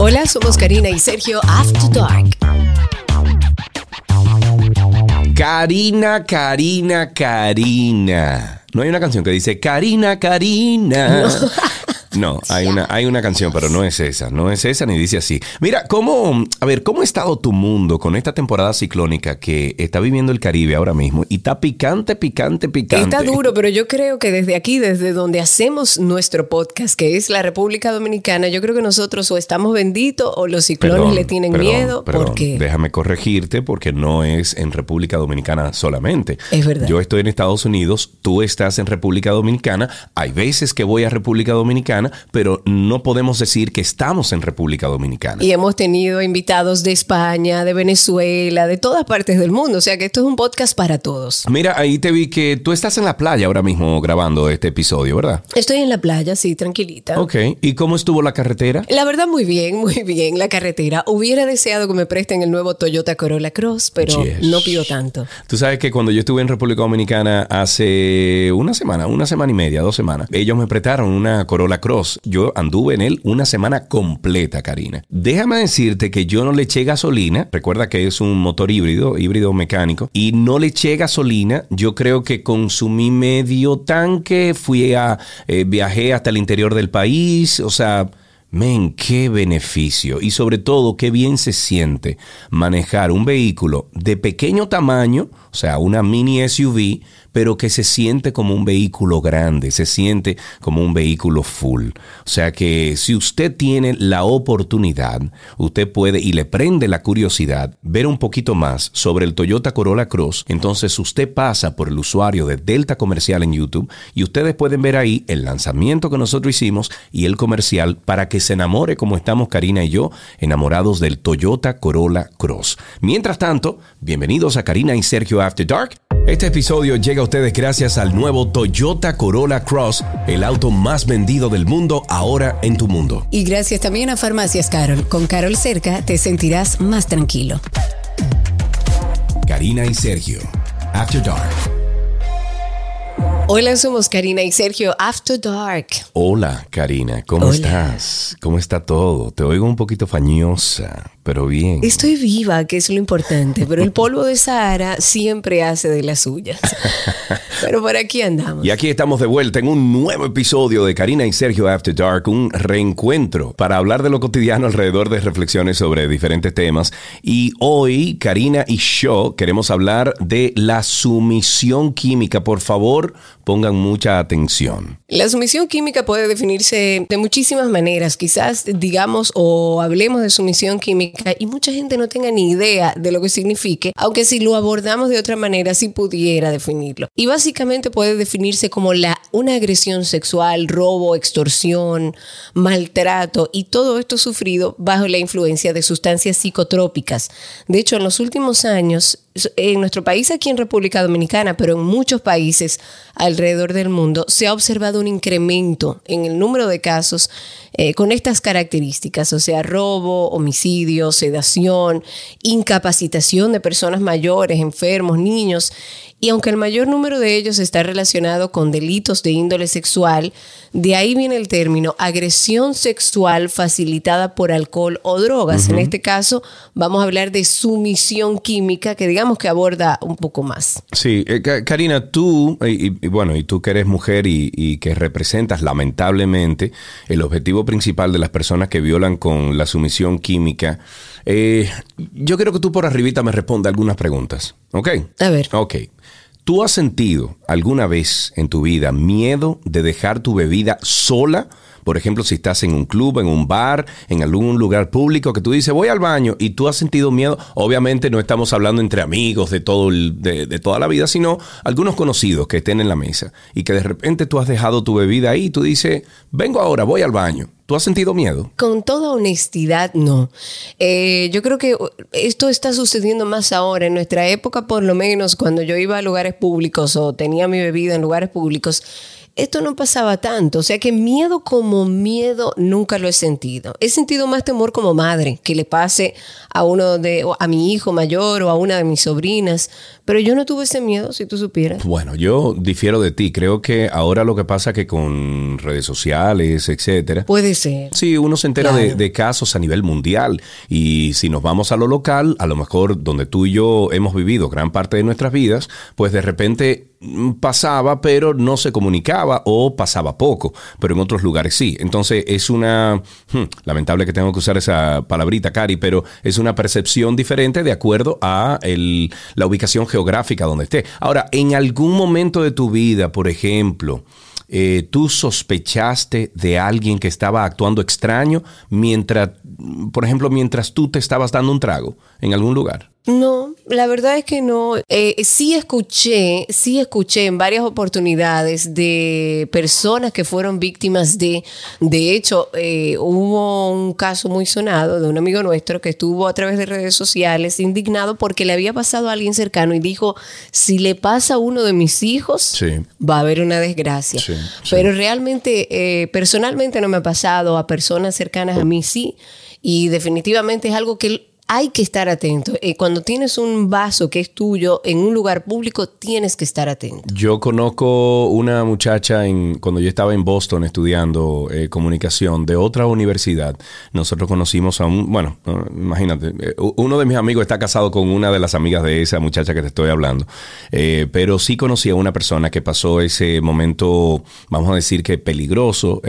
Hola, somos Karina y Sergio After Dark. Karina, Karina, Karina. No hay una canción que dice Karina, Karina. No, hay una, hay una canción, pero no es esa, no es esa ni dice así. Mira, ¿cómo, a ver, cómo ha estado tu mundo con esta temporada ciclónica que está viviendo el Caribe ahora mismo y está picante, picante, picante? Está duro, pero yo creo que desde aquí, desde donde hacemos nuestro podcast, que es la República Dominicana, yo creo que nosotros o estamos benditos o los ciclones Perdón, le tienen perdón, miedo. perdón. porque Déjame corregirte porque no es en República Dominicana solamente. Es verdad. Yo estoy en Estados Unidos, tú estás en República Dominicana. Hay veces que voy a República Dominicana, pero no podemos decir que estamos en República Dominicana. Y hemos tenido invitados de España, de Venezuela, de todas partes del mundo. O sea que esto es un podcast para todos. Mira, ahí te vi que tú estás en la playa ahora mismo grabando este episodio, ¿verdad? Estoy en la playa, sí, tranquilita. Ok. ¿Y cómo estuvo la carretera? La verdad, muy bien, muy bien la carretera. Hubiera deseado que me presten el nuevo Toyota Corolla Cross, pero Yes. no pido tanto. Tú sabes que cuando yo estuve en República Dominicana hace una semana, una semana y media, dos semanas, ellos me prestaron una Corolla Cross. Yo anduve en él una semana completa, Karina. Déjame decirte que yo no le eché gasolina. Recuerda que es un motor híbrido, híbrido mecánico, y no le eché gasolina. Yo creo que consumí medio tanque, fui a, eh, viajé hasta el interior del país, o sea... Men, qué beneficio y sobre todo qué bien se siente manejar un vehículo de pequeño tamaño, o sea, una mini SUV, pero que se siente como un vehículo grande, se siente como un vehículo full. O sea que si usted tiene la oportunidad, usted puede y le prende la curiosidad ver un poquito más sobre el Toyota Corolla Cross, entonces usted pasa por el usuario de Delta Comercial en YouTube y ustedes pueden ver ahí el lanzamiento que nosotros hicimos y el comercial para que se enamore como estamos Karina y yo, enamorados del Toyota Corolla Cross. Mientras tanto, bienvenidos a Karina y Sergio After Dark. Este episodio llega a ustedes gracias al nuevo Toyota Corolla Cross, el auto más vendido del mundo ahora en tu mundo. Y gracias también a Farmacias Carol. Con Carol cerca te sentirás más tranquilo. Karina y Sergio, After Dark. Hola, somos Karina y Sergio After Dark. Hola, Karina, ¿cómo Hola. estás? ¿Cómo está todo? Te oigo un poquito fañosa, pero bien. Estoy viva, que es lo importante, pero el polvo de Sahara siempre hace de las suyas. Pero por aquí andamos. Y aquí estamos de vuelta en un nuevo episodio de Karina y Sergio After Dark, un reencuentro para hablar de lo cotidiano alrededor de reflexiones sobre diferentes temas. Y hoy, Karina y yo queremos hablar de la sumisión química. Por favor, pongan mucha atención. La sumisión química puede definirse de muchísimas maneras. Quizás digamos o hablemos de sumisión química y mucha gente no tenga ni idea de lo que signifique, aunque si lo abordamos de otra manera sí pudiera definirlo. Y básicamente puede definirse como la, una agresión sexual, robo, extorsión, maltrato y todo esto sufrido bajo la influencia de sustancias psicotrópicas. De hecho, en los últimos años en nuestro país, aquí en República Dominicana, pero en muchos países alrededor del mundo, se ha observado un incremento en el número de casos eh, con estas características, o sea, robo, homicidio, sedación, incapacitación de personas mayores, enfermos, niños. Y aunque el mayor número de ellos está relacionado con delitos de índole sexual, de ahí viene el término agresión sexual facilitada por alcohol o drogas. En este caso, vamos a hablar de sumisión química, que digamos que aborda un poco más. Sí, eh, Ka- Karina, tú, y, y- bueno, y tú que eres mujer y, y que representas lamentablemente el objetivo principal de las personas que violan con la sumisión química, eh, yo quiero que tú por arribita me respondas algunas preguntas, ¿ok? A ver. Ok. ¿Tú has sentido alguna vez en tu vida miedo de dejar tu bebida sola? Por ejemplo, si estás en un club, en un bar, en algún lugar público que tú dices voy al baño y tú has sentido miedo. Obviamente no estamos hablando entre amigos de todo el- de, de toda la vida, sino algunos conocidos que estén en la mesa y que de repente tú has dejado tu bebida ahí y tú dices vengo ahora, voy al baño. ¿Tú has sentido miedo? Con toda honestidad, no. Eh, yo creo que esto está sucediendo más ahora. En nuestra época, por lo menos, cuando yo iba a lugares públicos o tenía mi bebida en lugares públicos, esto no pasaba tanto. O sea que miedo como miedo nunca lo he sentido. He sentido más temor como madre, que le pase a uno de, a mi hijo mayor o a una de mis sobrinas. Pero yo no tuve ese miedo, si tú supieras. Bueno, yo difiero de ti. Creo que ahora lo que pasa que con redes sociales, etcétera. Puede ser. Sí, uno se entera de, de casos a nivel mundial. Y si nos vamos a lo local, a lo mejor donde tú y yo hemos vivido gran parte de nuestras vidas, pues de repente mm, pasaba, pero no se comunicaba o pasaba poco, pero en otros lugares sí. Entonces es una, hmm, lamentable que tengo que usar esa palabrita, Cari, pero es una percepción diferente de acuerdo a el, la ubicación geográfica donde esté. Ahora, en algún momento de tu vida, por ejemplo, eh, tú sospechaste de alguien que estaba actuando extraño mientras, por ejemplo, mientras tú te estabas dando un trago en algún lugar? No, la verdad es que no. Eh, sí escuché, sí escuché en varias oportunidades de personas que fueron víctimas de, de hecho, eh, hubo un caso muy sonado de un amigo nuestro que estuvo a través de redes sociales indignado porque le había pasado a alguien cercano y dijo, si le pasa a uno de mis hijos, va a haber una desgracia. Pero realmente, eh, personalmente no me ha pasado, a personas cercanas a mí sí. Y definitivamente es algo que hay que estar atento. Eh, cuando tienes un vaso que es tuyo en un lugar público, tienes que estar atento. Yo conozco una muchacha en, cuando yo estaba en Boston estudiando eh, comunicación de otra universidad. Nosotros conocimos a un, bueno, imagínate, eh, uno de mis amigos está casado con una de las amigas de esa muchacha que te estoy hablando. pero sí conocí a una persona que pasó ese momento, vamos a decir que peligroso.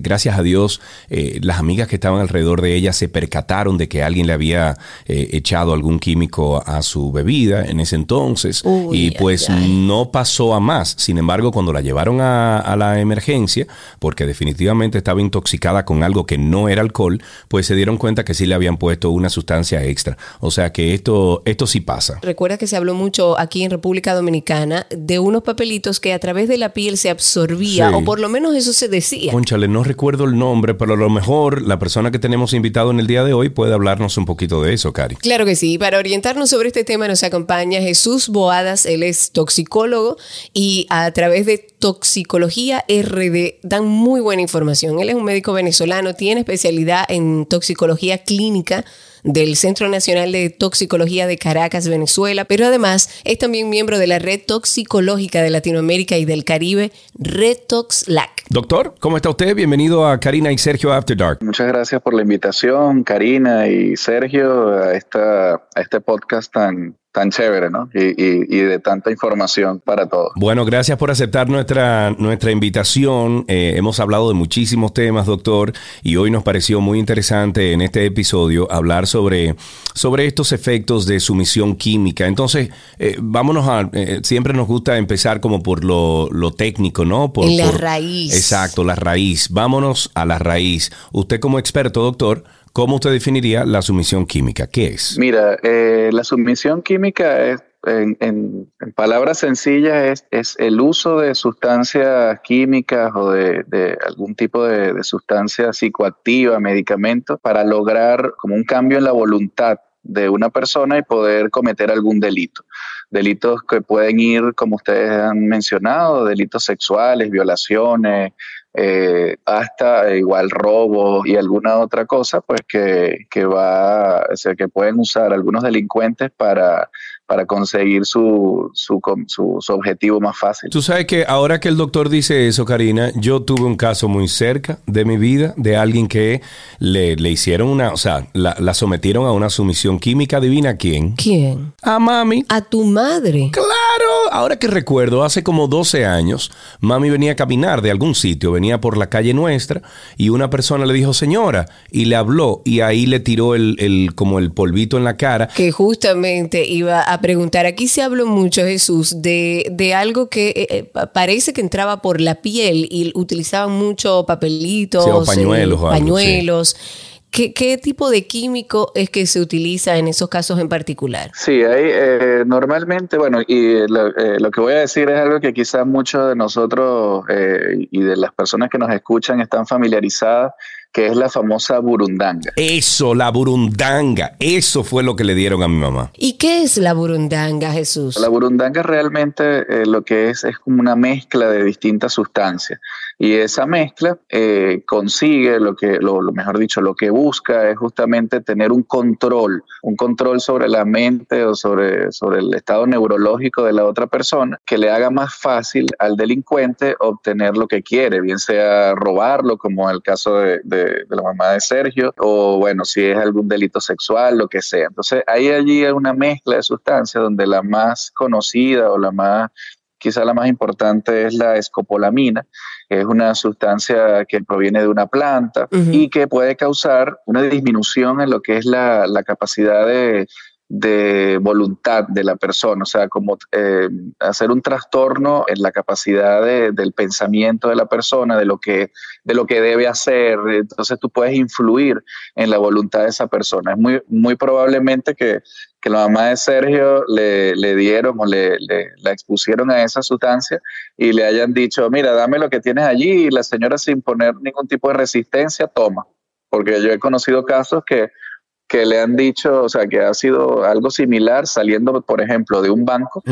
gracias a Dios, las amigas que estaban alrededor de ella se percataron de que alguien le había eh, echado algún químico a su bebida en ese entonces y pues no pasó a más. Sin embargo, cuando la llevaron a, la emergencia, porque definitivamente estaba intoxicada con algo que no era alcohol, pues se dieron cuenta que sí le habían puesto una sustancia extra. O sea que esto, esto sí pasa. Recuerda que se habló mucho aquí en República Dominicana de unos papelitos que a través de la piel se absorbía, o por lo menos eso se decía. Conchale, no recuerdo el nombre, pero a lo mejor la persona que tenemos invitado en el día de hoy puede hablarnos un poquito de eso, Cari. Claro que sí. Para orientarnos sobre este tema nos acompaña Jesús Boadas. Él es toxicólogo y a través de Toxicología RD dan muy buena información. Él es un médico venezolano, tiene especialidad en toxicología clínica del Centro Nacional de Toxicología de Caracas, Venezuela, pero además es también miembro de la Red Toxicológica de Latinoamérica y del Caribe, RedToxLAC. Doctor, ¿cómo está usted? Bienvenido a Karina y Sergio After Dark. Muchas gracias por la invitación, Karina y Sergio, a, esta, a este podcast tan, tan chévere, ¿no? Y, de tanta información para todos. Bueno, gracias por aceptar nuestra, nuestra invitación. Eh, hemos hablado de muchísimos temas, doctor, y hoy nos pareció muy interesante en este episodio hablar sobre, sobre estos efectos de sumisión química. Entonces, eh, vámonos a, eh, siempre nos gusta empezar como por lo, técnico, ¿no? Por, la raíz. Exacto, la raíz. Vámonos a la raíz. Usted como experto, doctor, ¿Cómo usted definiría la sumisión química? ¿Qué es? Mira, eh, la sumisión química es, en, palabras sencillas, es, el uso de sustancias químicas o de, algún tipo de, sustancia psicoactiva, medicamento, para lograr como un cambio en la voluntad de una persona y poder cometer algún delito. Delitos que pueden ir, como ustedes han mencionado, delitos sexuales, violaciones, eh, hasta igual robo y alguna otra cosa, pues que, que va, o sea, que pueden usar algunos delincuentes para para conseguir su, su, su, objetivo más fácil. Tú sabes que ahora que el doctor dice eso, Karina, yo tuve un caso muy cerca de mi vida de alguien que le, le hicieron una, o sea, la, la, sometieron a una sumisión química. ¿Adivina quién? ¿Quién? A mami. A tu madre. Claro. Ahora que recuerdo, hace como 12 años, mami venía a caminar de algún sitio, venía por la calle nuestra y una persona le dijo, señora, y le habló y ahí le tiró el, el como el polvito en la cara. Que justamente iba a preguntar, aquí se habló mucho, Jesús, de, de algo que eh, eh, parece que entraba por la piel y utilizaban mucho papelitos, o pañuelos. Eh, pañuelos. ¿Qué, tipo de químico es que se utiliza en esos casos en particular? Sí, hay, normalmente, bueno, y lo, que voy a decir es algo que quizás muchos de nosotros y de las personas que nos escuchan están familiarizadas, que es la famosa burundanga. Eso, la burundanga, eso fue lo que le dieron a mi mamá. ¿Y qué es la burundanga, Jesús? La burundanga realmente eh, lo que es es como una mezcla de distintas sustancias y esa mezcla eh, consigue lo que, lo, mejor dicho, lo que busca es justamente tener un control, un control sobre la mente o sobre, sobre el estado neurológico de la otra persona que le haga más fácil al delincuente obtener lo que quiere, bien sea robarlo, como en el caso de, de, la mamá de Sergio, o bueno, si es algún delito sexual, lo que sea. Entonces, hay allí una mezcla de sustancias donde la más conocida o la más quizá la más importante es la escopolamina, que es una sustancia que proviene de una planta y que puede causar una disminución en lo que es la, capacidad de, voluntad de la persona, o sea, como eh, hacer un trastorno en la capacidad del pensamiento de la persona, de lo, que, de lo que debe hacer, entonces tú puedes influir en la voluntad de esa persona. Es muy, muy probablemente que que la mamá de Sergio le, le dieron o le, la expusieron a esa sustancia y le hayan dicho, mira, dame lo que tienes allí y la señora sin poner ningún tipo de resistencia, toma. Porque yo he conocido casos que, que le han dicho, o sea, que ha sido algo similar saliendo, por ejemplo, de un banco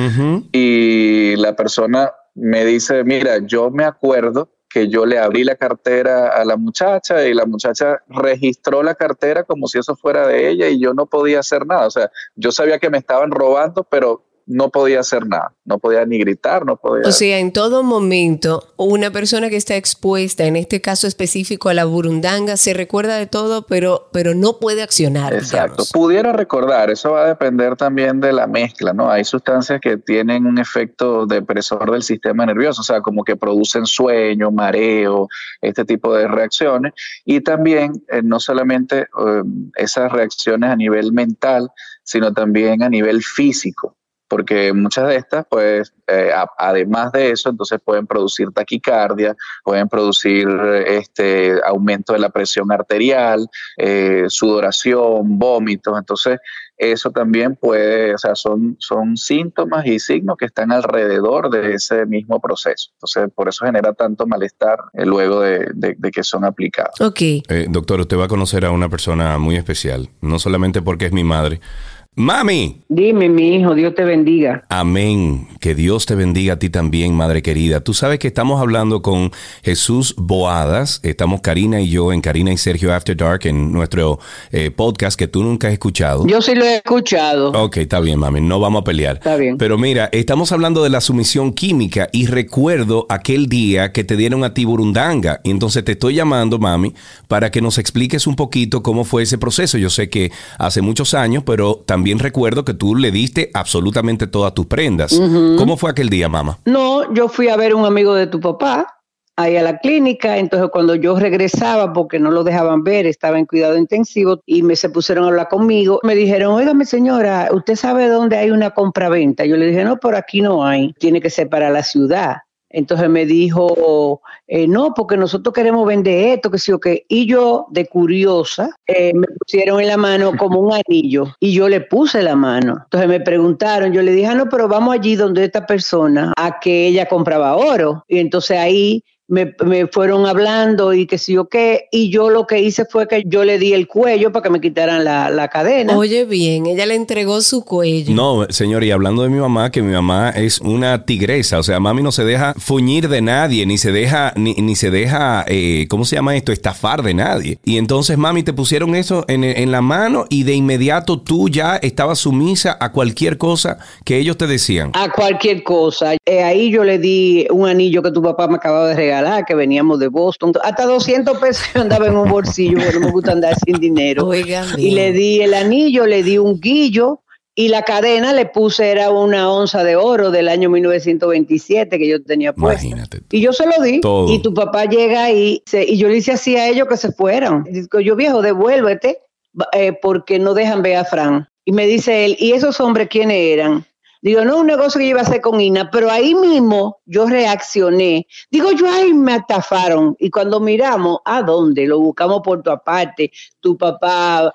y la persona me dice, mira, yo me acuerdo que yo le abrí la cartera a la muchacha y la muchacha registró la cartera como si eso fuera de ella y yo no podía hacer nada. O sea, yo sabía que me estaban robando, pero no podía hacer nada, no podía ni gritar, no podía... O sea, en todo momento, una persona que está expuesta, en este caso específico a la burundanga, se recuerda de todo, pero, pero no puede accionar. Exacto, pudiera recordar, eso va a depender también de la mezcla, ¿no? Hay sustancias que tienen un efecto depresor del sistema nervioso, o sea, como que producen sueño, mareo, este tipo de reacciones, y también eh, no solamente eh, esas reacciones a nivel mental, sino también a nivel físico porque muchas de estas, pues, eh, además de eso, entonces pueden producir taquicardia, pueden producir este aumento de la presión arterial, eh, sudoración, vómitos, entonces eso también puede, o sea, son, son síntomas y signos que están alrededor de ese mismo proceso. Entonces, por eso genera tanto malestar eh, luego de, de, que son aplicados. Ok. doctor, usted va a conocer a una persona muy especial, no solamente porque es mi madre, Mami. Dime, mi hijo, Dios te bendiga. Amén. Que Dios te bendiga a ti también, madre querida. Tú sabes que estamos hablando con Jesús Boadas. Estamos Karina y yo en Karina y Sergio After Dark en nuestro eh, podcast que tú nunca has escuchado. Yo sí lo he escuchado. Ok, está bien, mami. No vamos a pelear. Está bien. Pero mira, estamos hablando de la sumisión química y recuerdo aquel día que te dieron a ti burundanga. Y entonces te estoy llamando, mami, para que nos expliques un poquito cómo fue ese proceso. Yo sé que hace muchos años, pero también también recuerdo que tú le diste absolutamente todas tus prendas. ¿Cómo fue aquel día, mamá? No, yo fui a ver un amigo de tu papá ahí a la clínica, entonces cuando yo regresaba, porque no lo dejaban ver, estaba en cuidado intensivo y me se pusieron a hablar conmigo, me dijeron, oígame señora, ¿usted sabe dónde hay una compraventa? Yo le dije, no, por aquí no hay, tiene que ser para la ciudad. Entonces me dijo, eh, no, porque nosotros queremos vender esto, que sí o qué. Y yo, de curiosa, eh, me pusieron en la mano como un anillo y yo le puse la mano. Entonces me preguntaron, yo le dije, ah, no, pero vamos allí donde esta persona, a que ella compraba oro. Y entonces ahí me, fueron hablando y que sí o qué, y yo lo que hice fue que yo le di el cuello para que me quitaran la, cadena. Oye bien, ella le entregó su cuello. No, señor, y hablando de mi mamá, que mi mamá es una tigresa, o sea, mami no se deja fuñir de nadie, ni se deja, ni, ni se deja, eh, ¿cómo se llama esto? Estafar de nadie. Y entonces, mami, te pusieron eso en, en la mano y de inmediato tú ya estabas sumisa a cualquier cosa que ellos te decían. A cualquier cosa. Eh, ahí yo le di un anillo que tu papá me acababa de regalar que veníamos de Boston. Hasta 200 pesos yo andaba en un bolsillo, porque no me gusta andar sin dinero. y le di el anillo, le di un guillo y la cadena le puse, era una onza de oro del año 1927 que yo tenía puesta. Imagínate. Y yo se lo di. Y tu papá llega y, y yo le hice así a ellos que se fueran. Digo, yo viejo, devuélvete eh, porque no dejan ver a Fran. Y me dice él, ¿y esos hombres quiénes eran? Digo, no, un negocio que yo iba a hacer con Ina, pero ahí mismo yo reaccioné. Digo, yo ahí me atafaron. Y cuando miramos, ¿a dónde? Lo buscamos por tu aparte, tu papá,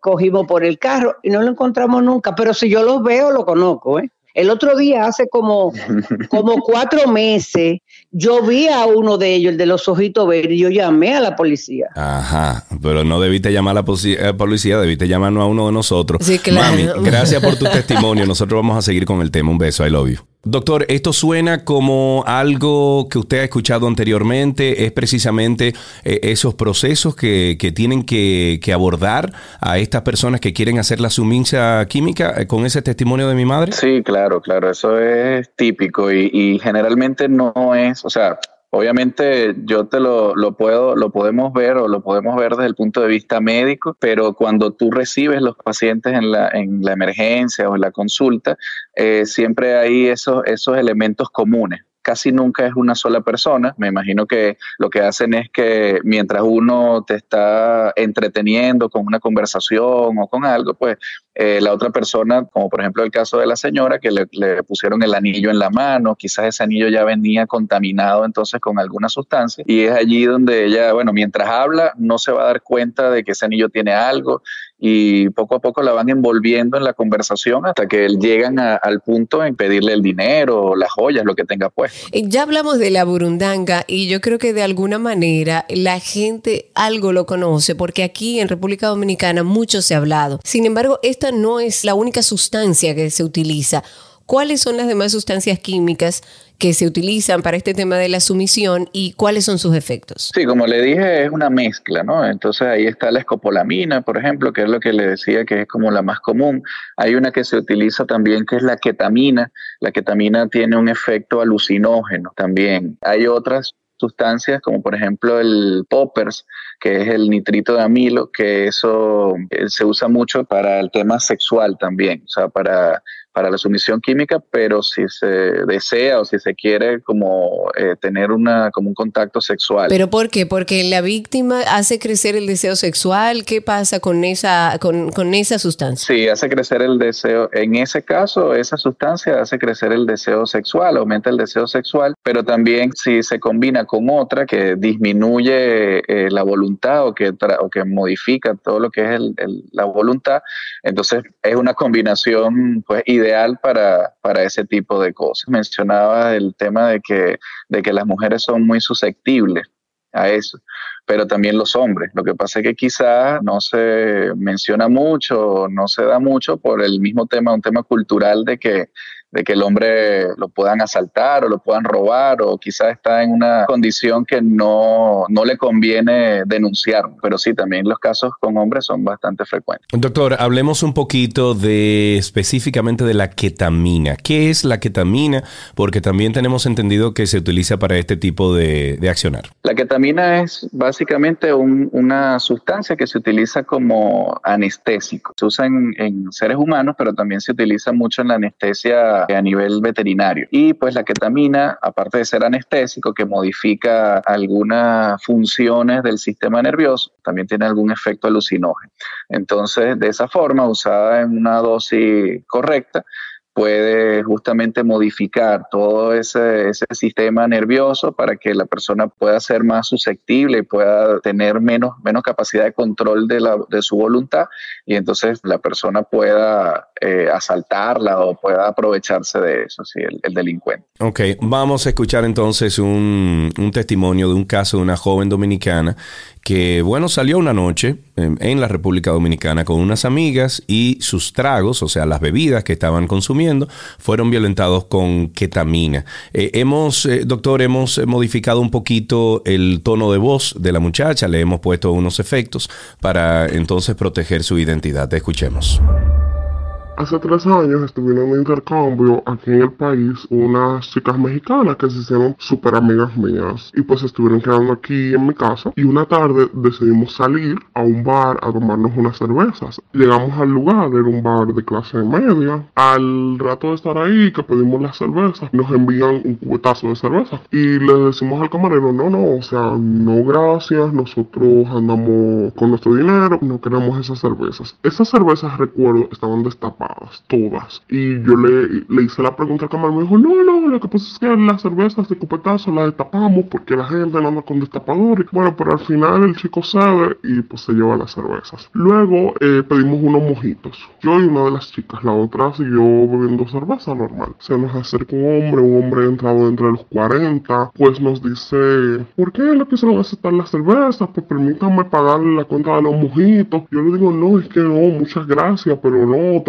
cogimos por el carro y no lo encontramos nunca. Pero si yo lo veo, lo conozco, ¿eh? El otro día, hace como, como cuatro meses, yo vi a uno de ellos, el de los ojitos verdes, y yo llamé a la policía. Ajá, pero no debiste llamar a la eh, policía, debiste llamarnos a uno de nosotros. Sí, claro. Mami, gracias por tu testimonio. Nosotros vamos a seguir con el tema. Un beso, I love you. Doctor, esto suena como algo que usted ha escuchado anteriormente, es precisamente eh, esos procesos que, tienen que, abordar a estas personas que quieren hacer la sumincia química eh, con ese testimonio de mi madre. Sí, claro, claro, eso es típico y, y generalmente no es, o sea, Obviamente yo te lo, lo, puedo, lo podemos ver o lo podemos ver desde el punto de vista médico, pero cuando tú recibes los pacientes en la, en la emergencia o en la consulta, eh, siempre hay esos, esos elementos comunes casi nunca es una sola persona. Me imagino que lo que hacen es que mientras uno te está entreteniendo con una conversación o con algo, pues eh, la otra persona, como por ejemplo el caso de la señora, que le, pusieron el anillo en la mano, quizás ese anillo ya venía contaminado entonces con alguna sustancia, y es allí donde ella, bueno, mientras habla, no se va a dar cuenta de que ese anillo tiene algo, y poco a poco la van envolviendo en la conversación hasta que llegan al punto en pedirle el dinero, las joyas, lo que tenga puesto. Eh, ya hablamos de la burundanga y yo creo que de alguna manera la gente algo lo conoce porque aquí en República Dominicana mucho se ha hablado. Sin embargo, esta no es la única sustancia que se utiliza. ¿Cuáles son las demás sustancias químicas que se utilizan para este tema de la sumisión y cuáles son sus efectos? Sí, como le dije, es una mezcla, ¿no? Entonces ahí está la escopolamina, por ejemplo, que es lo que le decía que es como la más común. Hay una que se utiliza también que es la ketamina. La ketamina tiene un efecto alucinógeno también. Hay otras sustancias como por ejemplo el poppers, que es el nitrito de amilo, que eso eh, se usa mucho para el tema sexual también, o sea, para para la sumisión química, pero si se desea o si se quiere como eh, tener una como un contacto sexual. ¿Pero por qué? Porque la víctima hace crecer el deseo sexual. ¿Qué pasa con esa, con, con esa sustancia? Sí, hace crecer el deseo. En ese caso, esa sustancia hace crecer el deseo sexual, aumenta el deseo sexual, pero también si se combina con otra que disminuye eh, la voluntad o que, o que modifica todo lo que es el, la voluntad, entonces es una combinación pues ideal para, para ese tipo de cosas. Mencionaba el tema de que, de que las mujeres son muy susceptibles a eso, pero también los hombres. Lo que pasa es que quizás no se menciona mucho, no se da mucho por el mismo tema, un tema cultural de que de que el hombre lo puedan asaltar o lo puedan robar o quizás está en una condición que no, no le conviene denunciar. Pero sí, también los casos con hombres son bastante frecuentes. Doctor, hablemos un poquito de específicamente de la ketamina. ¿Qué es la ketamina? Porque también tenemos entendido que se utiliza para este tipo de, de accionar. La ketamina es básicamente una sustancia que se utiliza como anestésico. Se usa en, en seres humanos, pero también se utiliza mucho en la anestesia a nivel veterinario. Y pues la ketamina, aparte de ser anestésico, que modifica algunas funciones del sistema nervioso, también tiene algún efecto alucinógeno. Entonces, de esa forma, usada en una dosis correcta, puede justamente modificar todo ese, sistema nervioso para que la persona pueda ser más susceptible pueda tener menos, menos capacidad de control de, la, de su voluntad y entonces la persona pueda eh, asaltarla o pueda aprovecharse de eso, sí, el, delincuente. Ok, vamos a escuchar entonces un, un testimonio de un caso de una joven dominicana que, bueno, salió una noche en, la República Dominicana con unas amigas y sus tragos, o sea, las bebidas que estaban consumiendo, fueron violentados con ketamina. Eh, hemos, eh, doctor, hemos modificado un poquito el tono de voz de la muchacha, le hemos puesto unos efectos para entonces proteger su identidad. Escuchemos. Hace tres años estuvieron en intercambio aquí en el país unas chicas mexicanas que se hicieron súper amigas mías y pues estuvieron quedando aquí en mi casa y una tarde decidimos salir a un bar a tomarnos unas cervezas. Llegamos al lugar, era un bar de clase media. Al rato de estar ahí que pedimos las cervezas, nos envían un cubetazo de cerveza y le decimos al camarero, no, no, o sea, no gracias, nosotros andamos con nuestro dinero, no queremos esas cervezas. Esas cervezas, recuerdo, estaban destapadas todas. Y yo le, le hice la pregunta al camarero, me dijo, no, no, lo que pasa es que las cervezas de copetazo las destapamos porque la gente no anda con destapadores. Bueno, pero al final el chico sabe y pues se lleva las cervezas. Luego eh, pedimos unos mojitos. Yo y una de las chicas, la otra siguió bebiendo cerveza normal. Se nos acerca un hombre, un hombre entrado entre los 40, pues nos dice, ¿por qué le quisieron aceptar las cervezas? Pues permítanme pagarle la cuenta de los mojitos. Yo le digo, no, es que no, muchas gracias, pero no,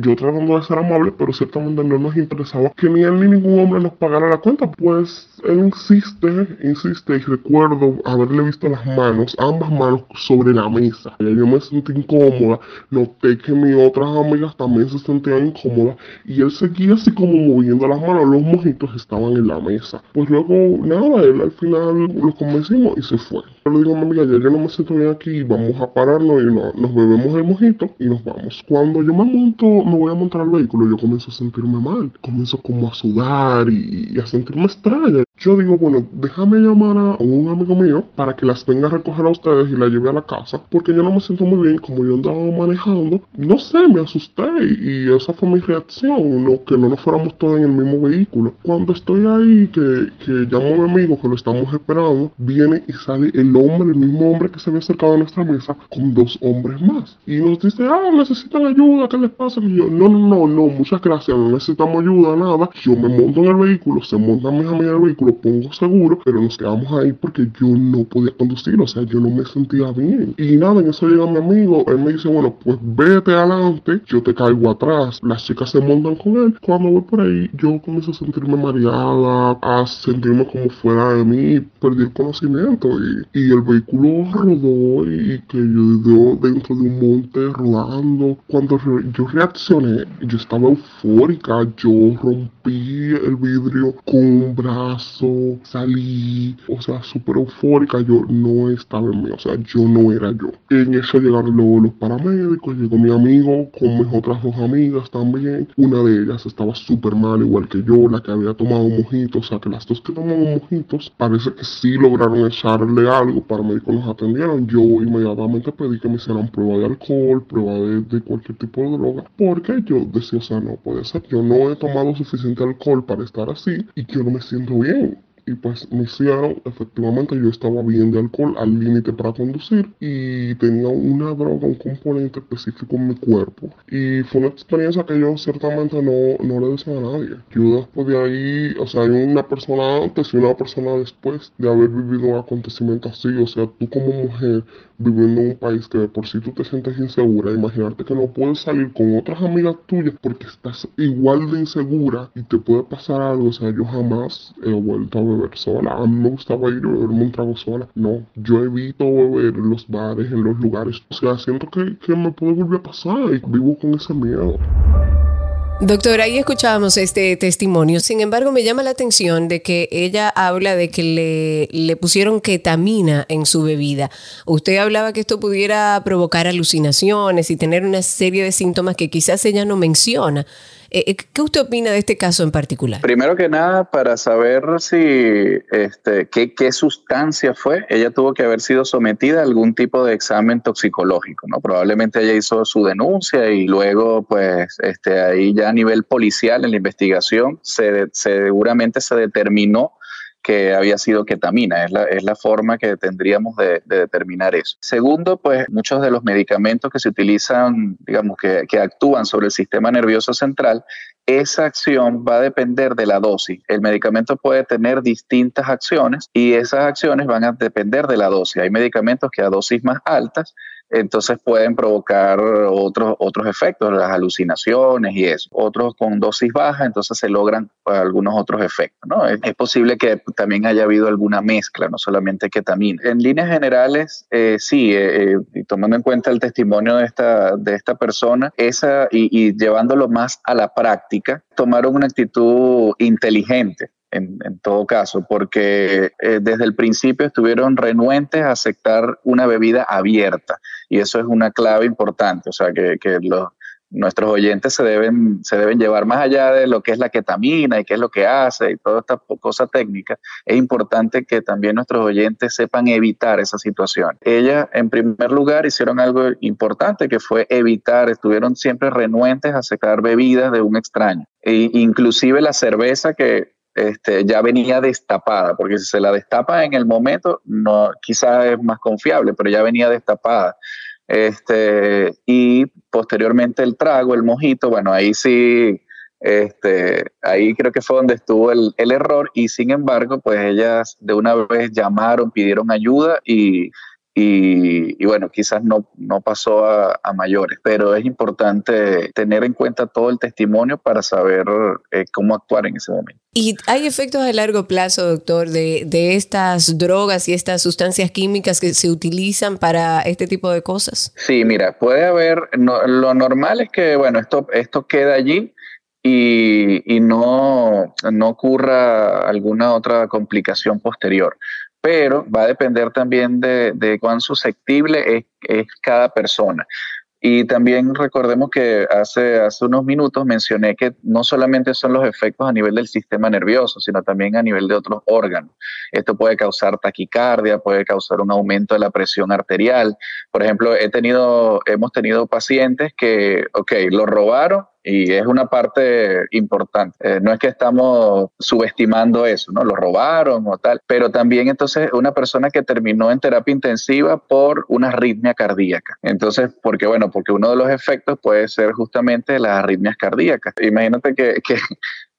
yo tratando de ser amable, pero ciertamente no nos interesaba que ni él ni ningún hombre nos pagara la cuenta. Pues él insiste, insiste, y recuerdo haberle visto las manos, ambas manos sobre la mesa. Yo me sentí incómoda, noté que mis otras amigas también se sentían incómodas, y él seguía así como moviendo las manos, los mojitos estaban en la mesa. Pues luego, nada, él al final lo convencimos y se fue. Yo le digo a mi amiga, ya yo no me siento bien aquí, vamos a pararnos y nos bebemos el mojito y nos vamos. Cuando yo me monto, me voy a montar al vehículo, yo comienzo a sentirme mal, comienzo como a sudar y, a sentirme extraña. Yo digo, bueno, déjame llamar a un amigo mío para que las venga a recoger a ustedes y la lleve a la casa, porque yo no me siento muy bien, como yo andaba manejando, no sé, me asusté y esa fue mi reacción, no, que no nos fuéramos todos en el mismo vehículo. Cuando estoy ahí, que, que llamo a mi amigo, que lo estamos esperando, viene y sale el hombre, el mismo hombre que se había acercado a nuestra mesa, con dos hombres más. Y nos dice, ah, necesitan ayuda, ¿qué les pasa? Y yo, no, no, no, no, muchas gracias, no necesitamos ayuda, nada. Yo me monto en el vehículo, se montan mis amigas en el vehículo, pongo seguro, pero nos quedamos ahí porque yo no podía conducir, o sea, yo no me sentía bien. Y nada, en eso llega mi amigo, él me dice, bueno, pues vete adelante, yo te caigo atrás. Las chicas se montan con él. Cuando voy por ahí, yo comienzo a sentirme mareada, a sentirme como fuera de mí, perdí el conocimiento y, y el vehículo rodó y que yo dentro de un monte rodando. Cuando yo reaccioné, yo estaba eufórica, yo rompí el vidrio con un brazo, salí, o sea, súper eufórica, yo no estaba en mí, o sea, yo no era yo. En eso llegaron luego los paramédicos, llegó mi amigo con mis otras dos amigas también. Una de ellas estaba súper mal, igual que yo, la que había tomado mojitos, o sea, que las dos que tomaban mojitos, parece que sí lograron echarle algo, para paramédicos nos atendieron. Yo inmediatamente pedí que me hicieran prueba de alcohol, prueba de, de cualquier tipo de droga, porque yo decía, o sea, no puede ser, yo no he tomado suficiente alcohol para estar así y yo no me siento bien y pues me hicieron, efectivamente yo estaba bien de alcohol al límite para conducir y tenía una droga, un componente específico en mi cuerpo. Y fue una experiencia que yo ciertamente no, no le deseo a nadie. Yo después de ahí, o sea, hay una persona antes y una persona después de haber vivido acontecimientos así, o sea, tú como mujer viviendo en un país que de por sí tú te sientes insegura, imaginarte que no puedes salir con otras amigas tuyas porque estás igual de insegura y te puede pasar algo, o sea, yo jamás he vuelto a beber sola, a mí me gustaba ir a beberme un trago sola, no, yo evito beber en los bares, en los lugares, o sea, siento que, que me puede volver a pasar y vivo con ese miedo. Doctor, ahí escuchábamos este testimonio. Sin embargo, me llama la atención de que ella habla de que le, le, pusieron ketamina en su bebida. Usted hablaba que esto pudiera provocar alucinaciones y tener una serie de síntomas que quizás ella no menciona. Eh, eh, ¿Qué usted opina de este caso en particular? Primero que nada, para saber si este, qué, qué, sustancia fue, ella tuvo que haber sido sometida a algún tipo de examen toxicológico, ¿no? Probablemente ella hizo su denuncia y luego, pues, este, ahí ya a nivel policial en la investigación, se, seguramente se determinó que había sido ketamina. Es la, es la forma que tendríamos de, determinar eso. Segundo, pues muchos de los medicamentos que se utilizan, digamos, que, que actúan sobre el sistema nervioso central, esa acción va a depender de la dosis. El medicamento puede tener distintas acciones y esas acciones van a depender de la dosis. Hay medicamentos que a dosis más altas entonces pueden provocar otros, otros efectos, las alucinaciones y eso. Otros con dosis baja, entonces se logran algunos otros efectos. ¿no? Es, posible que también haya habido alguna mezcla, no solamente ketamina. En líneas generales, eh, sí, eh, eh, tomando en cuenta el testimonio de esta, de esta persona, esa, y, y llevándolo más a la práctica, tomaron una actitud inteligente en, todo caso, porque eh, desde el principio estuvieron renuentes a aceptar una bebida abierta y eso es una clave importante, o sea, que, los, nuestros oyentes se deben, se deben llevar más allá de lo que es la ketamina y qué es lo que hace y toda esta cosa técnica, es importante que también nuestros oyentes sepan evitar esa situación. Ellas, en primer lugar, hicieron algo importante que fue evitar, estuvieron siempre renuentes a secar bebidas de un extraño. E inclusive la cerveza que este, ya venía destapada, porque si se la destapa en el momento, no, quizás es más confiable, pero ya venía destapada. Este, y posteriormente el trago, el mojito, bueno, ahí sí, este, ahí creo que fue donde estuvo el, el error y sin embargo, pues ellas de una vez llamaron, pidieron ayuda y y, bueno, quizás no, no pasó a, mayores, pero es importante tener en cuenta todo el testimonio para saber eh, cómo actuar en ese momento. ¿Y hay efectos a largo plazo, doctor, de, de, estas drogas y estas sustancias químicas que se utilizan para este tipo de cosas? Sí, mira, puede haber, lo normal es que, bueno, esto, esto queda allí y, y no, no ocurra alguna otra complicación posterior pero va a depender también de, cuán susceptible es, cada persona. Y también recordemos que hace, hace unos minutos mencioné que no solamente son los efectos a nivel del sistema nervioso, sino también a nivel de otros órganos. Esto puede causar taquicardia, puede causar un aumento de la presión arterial. Por ejemplo, he tenido, hemos tenido pacientes que, ok, lo robaron, y es una parte importante. Eh, no es que estamos subestimando eso, ¿no? Lo robaron o tal, pero también entonces una persona que terminó en terapia intensiva por una arritmia cardíaca. Entonces, porque bueno, porque uno de los efectos puede ser justamente las arritmias cardíacas. Imagínate que, que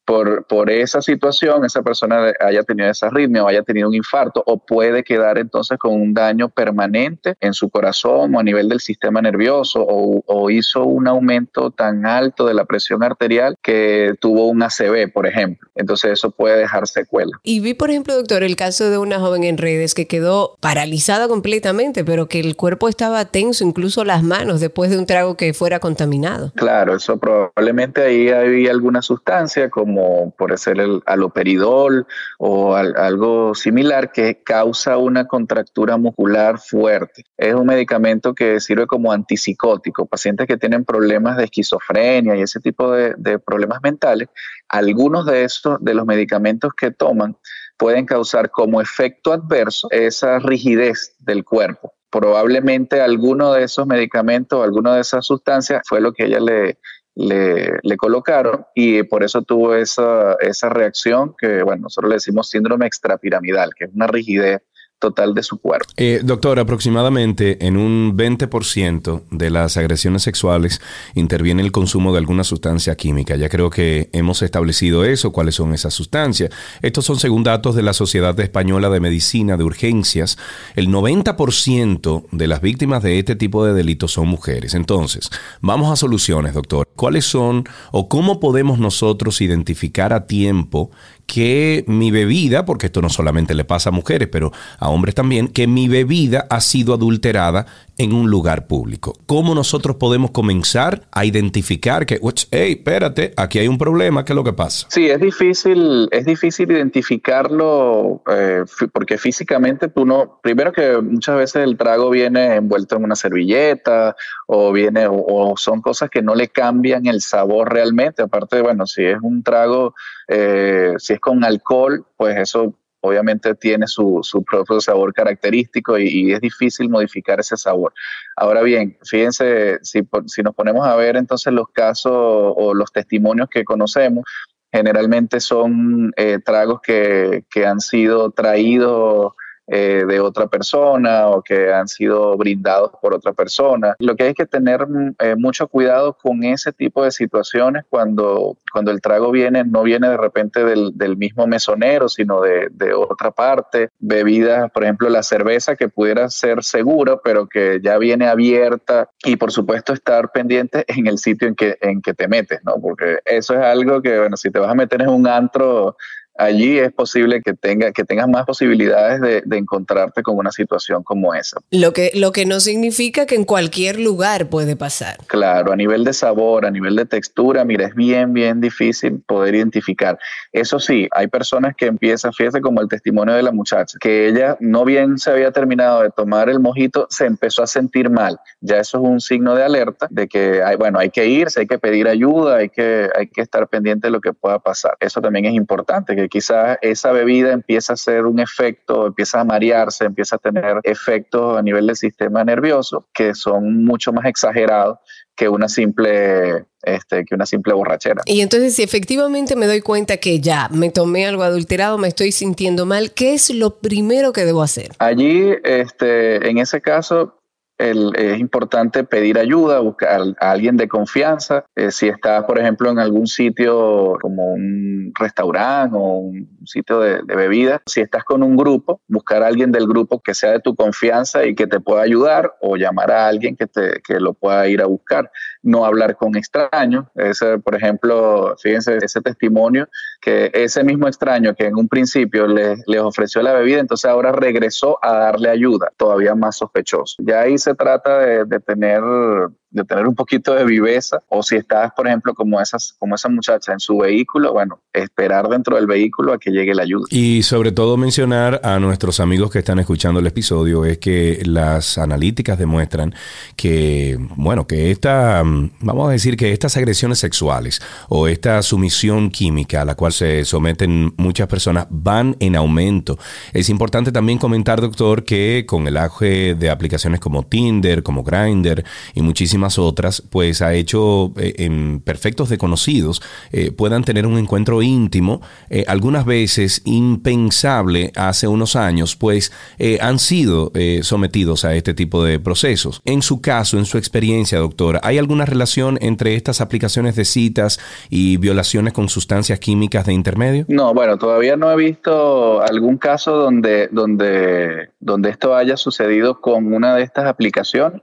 por, por esa situación esa persona haya tenido esa arritmia o haya tenido un infarto o puede quedar entonces con un daño permanente en su corazón o a nivel del sistema nervioso o, o hizo un aumento tan alto de la presión arterial que tuvo un ACV, por ejemplo. Entonces eso puede dejar secuela. Y vi, por ejemplo, doctor, el caso de una joven en redes que quedó paralizada completamente, pero que el cuerpo estaba tenso, incluso las manos, después de un trago que fuera contaminado. Claro, eso probablemente ahí había alguna sustancia como como por ser el aloperidol o algo similar que causa una contractura muscular fuerte. Es un medicamento que sirve como antipsicótico. Pacientes que tienen problemas de esquizofrenia y ese tipo de, problemas mentales, algunos de estos, de los medicamentos que toman, pueden causar como efecto adverso esa rigidez del cuerpo probablemente alguno de esos medicamentos, alguna de esas sustancias fue lo que ella le, le, le, colocaron y por eso tuvo esa, esa reacción que, bueno, nosotros le decimos síndrome extrapiramidal, que es una rigidez total de su cuerpo. Eh, doctor, aproximadamente en un 20% de las agresiones sexuales interviene el consumo de alguna sustancia química. Ya creo que hemos establecido eso, cuáles son esas sustancias. Estos son según datos de la Sociedad Española de Medicina de Urgencias. El 90% de las víctimas de este tipo de delitos son mujeres. Entonces, vamos a soluciones, doctor. ¿Cuáles son o cómo podemos nosotros identificar a tiempo que mi bebida, porque esto no solamente le pasa a mujeres, pero a hombres también, que mi bebida ha sido adulterada en un lugar público. ¿Cómo nosotros podemos comenzar a identificar que, hey, espérate, aquí hay un problema, ¿qué es lo que pasa? Sí, es difícil, es difícil identificarlo eh, porque físicamente tú no, primero que muchas veces el trago viene envuelto en una servilleta o viene, o, son cosas que no le cambian el sabor realmente. Aparte, bueno, si es un trago, eh, si es con alcohol, pues eso obviamente tiene su, propio sabor característico y, es difícil modificar ese sabor. Ahora bien, fíjense, si, si nos ponemos a ver entonces los casos o los testimonios que conocemos, generalmente son eh, tragos que, que, han sido traídos eh, de otra persona o que han sido brindados por otra persona. Lo que hay que tener mm, eh, mucho cuidado con ese tipo de situaciones cuando, cuando el trago viene, no viene de repente del, del mismo mesonero, sino de, de, otra parte. Bebidas, por ejemplo, la cerveza que pudiera ser segura, pero que ya viene abierta y por supuesto estar pendiente en el sitio en que, en que te metes, ¿no? Porque eso es algo que, bueno, si te vas a meter en un antro, allí es posible que, tenga, que tengas más posibilidades de, de, encontrarte con una situación como esa. Lo que, lo que no significa que en cualquier lugar puede pasar. Claro, a nivel de sabor, a nivel de textura, mira, es bien, bien difícil poder identificar. Eso sí, hay personas que empiezan, fíjate como el testimonio de la muchacha, que ella no bien se había terminado de tomar el mojito, se empezó a sentir mal. Ya eso es un signo de alerta de que hay, bueno, hay que irse, hay que pedir ayuda, hay que, hay que estar pendiente de lo que pueda pasar. Eso también es importante, que quizás esa bebida empieza a hacer un efecto, empieza a marearse, empieza a tener efectos a nivel del sistema nervioso que son mucho más exagerados que una simple este, que una simple borrachera. Y entonces si efectivamente me doy cuenta que ya me tomé algo adulterado, me estoy sintiendo mal, ¿qué es lo primero que debo hacer? Allí, este, en ese caso, es importante pedir ayuda, buscar a alguien de confianza. Eh, si estás, por ejemplo, en algún sitio como un restaurante o un sitio de, de bebida, si estás con un grupo, buscar a alguien del grupo que sea de tu confianza y que te pueda ayudar o llamar a alguien que, te, que lo pueda ir a buscar. No hablar con extraños. Ese, por ejemplo, fíjense ese testimonio que ese mismo extraño que en un principio les, les ofreció la bebida, entonces ahora regresó a darle ayuda, todavía más sospechoso. Ya ahí se trata de, de tener de tener un poquito de viveza o si estás, por ejemplo, como, esas, como esa muchacha en su vehículo, bueno, esperar dentro del vehículo a que llegue la ayuda. Y sobre todo mencionar a nuestros amigos que están escuchando el episodio es que las analíticas demuestran que, bueno, que esta, vamos a decir que estas agresiones sexuales o esta sumisión química a la cual se someten muchas personas van en aumento. Es importante también comentar, doctor, que con el auge de aplicaciones como Tinder, como Grindr y muchísimas otras, pues ha hecho eh, en perfectos desconocidos eh, puedan tener un encuentro íntimo, eh, algunas veces impensable hace unos años, pues han sido sometidos a este tipo de procesos. En su caso, en su experiencia, doctora, ¿hay alguna relación entre estas aplicaciones de citas y violaciones con sustancias químicas de intermedio? No, bueno, todavía no he visto algún caso donde, donde, donde esto haya sucedido con una de estas aplicaciones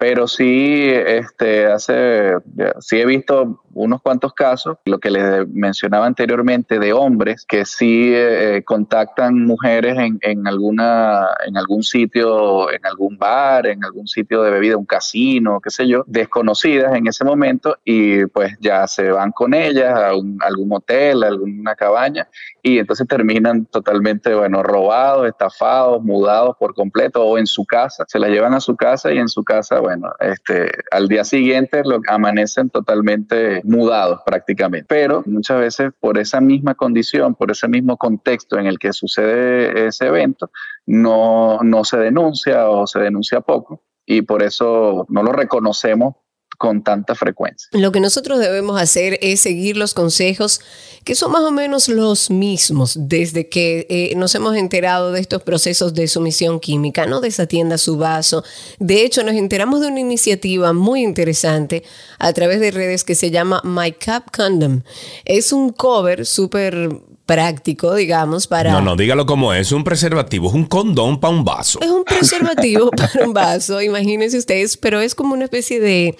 pero sí, este, hace, sí he visto unos cuantos casos, lo que les mencionaba anteriormente, de hombres que sí eh, contactan mujeres en, en, alguna, en algún sitio, en algún bar, en algún sitio de bebida, un casino, qué sé yo, desconocidas en ese momento y pues ya se van con ellas a, un, algún hotel, a alguna cabaña y entonces terminan totalmente, bueno, robados, estafados, mudados por completo o en su casa, se la llevan a su casa y en su casa, bueno, este, al día siguiente lo, amanecen totalmente mudados prácticamente. Pero muchas veces por esa misma condición, por ese mismo contexto en el que sucede ese evento, no, no se denuncia o se denuncia poco y por eso no lo reconocemos con tanta frecuencia. Lo que nosotros debemos hacer es seguir los consejos que son más o menos los mismos desde que eh, nos hemos enterado de estos procesos de sumisión química. No desatienda su vaso. De hecho, nos enteramos de una iniciativa muy interesante a través de redes que se llama My Cup Condom. Es un cover súper práctico, digamos, para... No, no, dígalo como es, un preservativo, es un condón para un vaso. Es un preservativo para un vaso, imagínense ustedes, pero es como una especie de,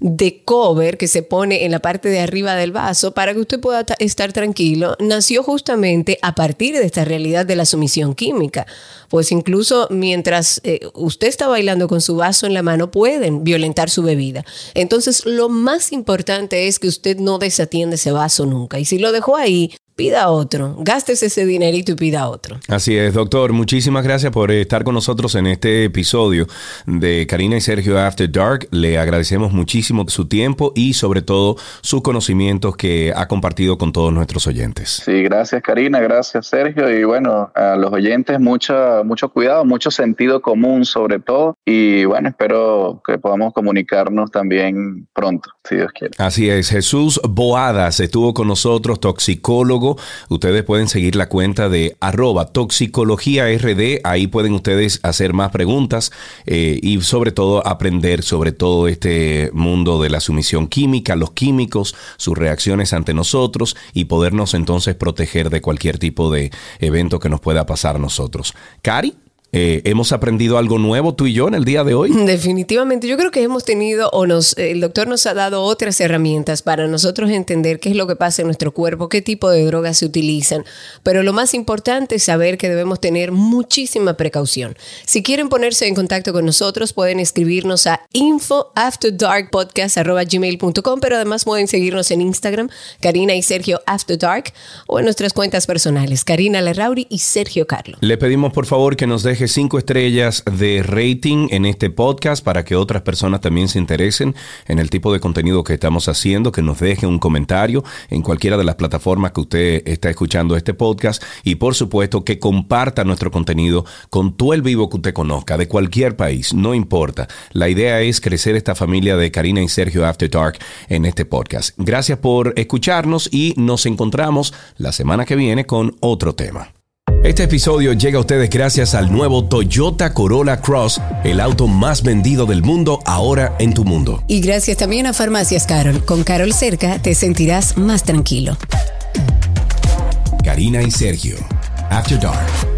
de cover que se pone en la parte de arriba del vaso para que usted pueda estar tranquilo. Nació justamente a partir de esta realidad de la sumisión química. Pues incluso mientras eh, usted está bailando con su vaso en la mano, pueden violentar su bebida. Entonces, lo más importante es que usted no desatiende ese vaso nunca. Y si lo dejó ahí, pida otro, gastes ese dinerito y pida otro. Así es, doctor. Muchísimas gracias por estar con nosotros en este episodio de Karina y Sergio After Dark. Le agradecemos muchísimo su tiempo y sobre todo sus conocimientos que ha compartido con todos nuestros oyentes. Sí, gracias Karina, gracias Sergio y bueno, a los oyentes mucho, mucho cuidado, mucho sentido común sobre todo y bueno, espero que podamos comunicarnos también pronto, si Dios quiere. Así es, Jesús Boadas estuvo con nosotros, toxicólogo Ustedes pueden seguir la cuenta de arroba toxicología. Ahí pueden ustedes hacer más preguntas eh, y sobre todo aprender sobre todo este mundo de la sumisión química, los químicos, sus reacciones ante nosotros y podernos entonces proteger de cualquier tipo de evento que nos pueda pasar a nosotros. Cari. Eh, ¿Hemos aprendido algo nuevo tú y yo en el día de hoy? Definitivamente, yo creo que hemos tenido o nos, el doctor nos ha dado otras herramientas para nosotros entender qué es lo que pasa en nuestro cuerpo, qué tipo de drogas se utilizan, pero lo más importante es saber que debemos tener muchísima precaución. Si quieren ponerse en contacto con nosotros, pueden escribirnos a infoafterdarkpodcast.gmail.com, pero además pueden seguirnos en Instagram, Karina y Sergio After Dark, o en nuestras cuentas personales, Karina Larrauri y Sergio Carlo. Le pedimos por favor que nos deje cinco estrellas de rating en este podcast para que otras personas también se interesen en el tipo de contenido que estamos haciendo, que nos deje un comentario en cualquiera de las plataformas que usted está escuchando este podcast y por supuesto que comparta nuestro contenido con todo el vivo que usted conozca, de cualquier país, no importa. La idea es crecer esta familia de Karina y Sergio After Dark en este podcast. Gracias por escucharnos y nos encontramos la semana que viene con otro tema. Este episodio llega a ustedes gracias al nuevo Toyota Corolla Cross, el auto más vendido del mundo ahora en tu mundo. Y gracias también a Farmacias Carol. Con Carol cerca te sentirás más tranquilo. Karina y Sergio, After Dark.